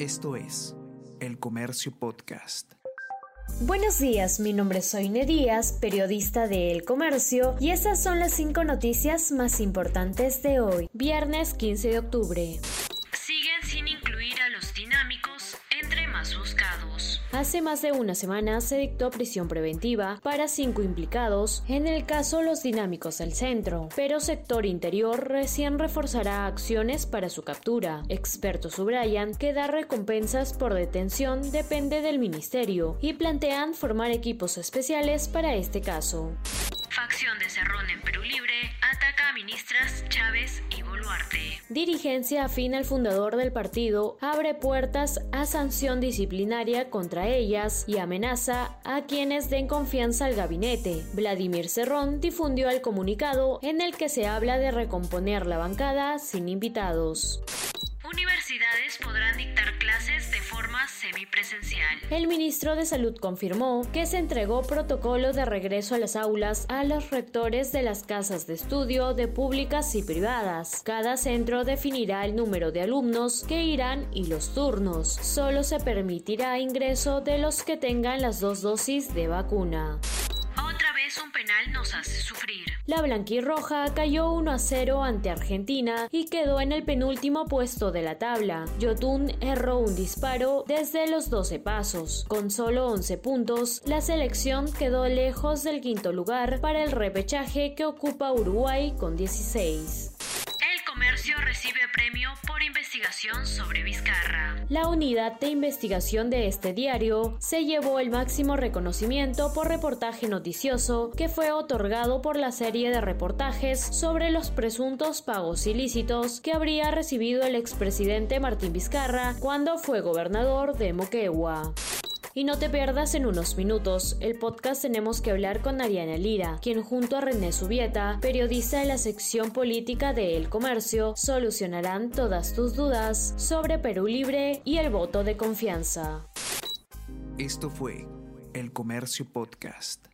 Esto es El Comercio Podcast. Buenos días, mi nombre es Soine Díaz, periodista de El Comercio, y estas son las cinco noticias más importantes de hoy, viernes 15 de octubre. Hace más de una semana se dictó prisión preventiva para cinco implicados en el caso Los Dinámicos del Centro, pero Sector Interior recién reforzará acciones para su captura. Expertos subrayan que dar recompensas por detención depende del ministerio y plantean formar equipos especiales para este caso. Facción de Cerrón en Perú Libre Dirigencia afín al fundador del partido abre puertas a sanción disciplinaria contra ellas y amenaza a quienes den confianza al gabinete. Vladimir Cerrón difundió el comunicado en el que se habla de recomponer la bancada sin invitados. Podrán dictar clases de forma semipresencial. El ministro de Salud confirmó que se entregó protocolo de regreso a las aulas a los rectores de las casas de estudio de públicas y privadas. Cada centro definirá el número de alumnos que irán y los turnos. Solo se permitirá ingreso de los que tengan las dos dosis de vacuna nos hace sufrir. La blanquirroja cayó 1 a 0 ante Argentina y quedó en el penúltimo puesto de la tabla. Yotun erró un disparo desde los 12 pasos. Con solo 11 puntos, la selección quedó lejos del quinto lugar para el repechaje que ocupa Uruguay con 16 recibe investigación sobre Vizcarra. La unidad de investigación de este diario se llevó el máximo reconocimiento por reportaje noticioso que fue otorgado por la serie de reportajes sobre los presuntos pagos ilícitos que habría recibido el expresidente Martín Vizcarra cuando fue gobernador de Moquegua. Y no te pierdas en unos minutos el podcast Tenemos que hablar con Ariana Lira, quien junto a René Subieta, periodista de la sección política de El Comercio, solucionarán todas tus dudas sobre Perú Libre y el voto de confianza. Esto fue El Comercio Podcast.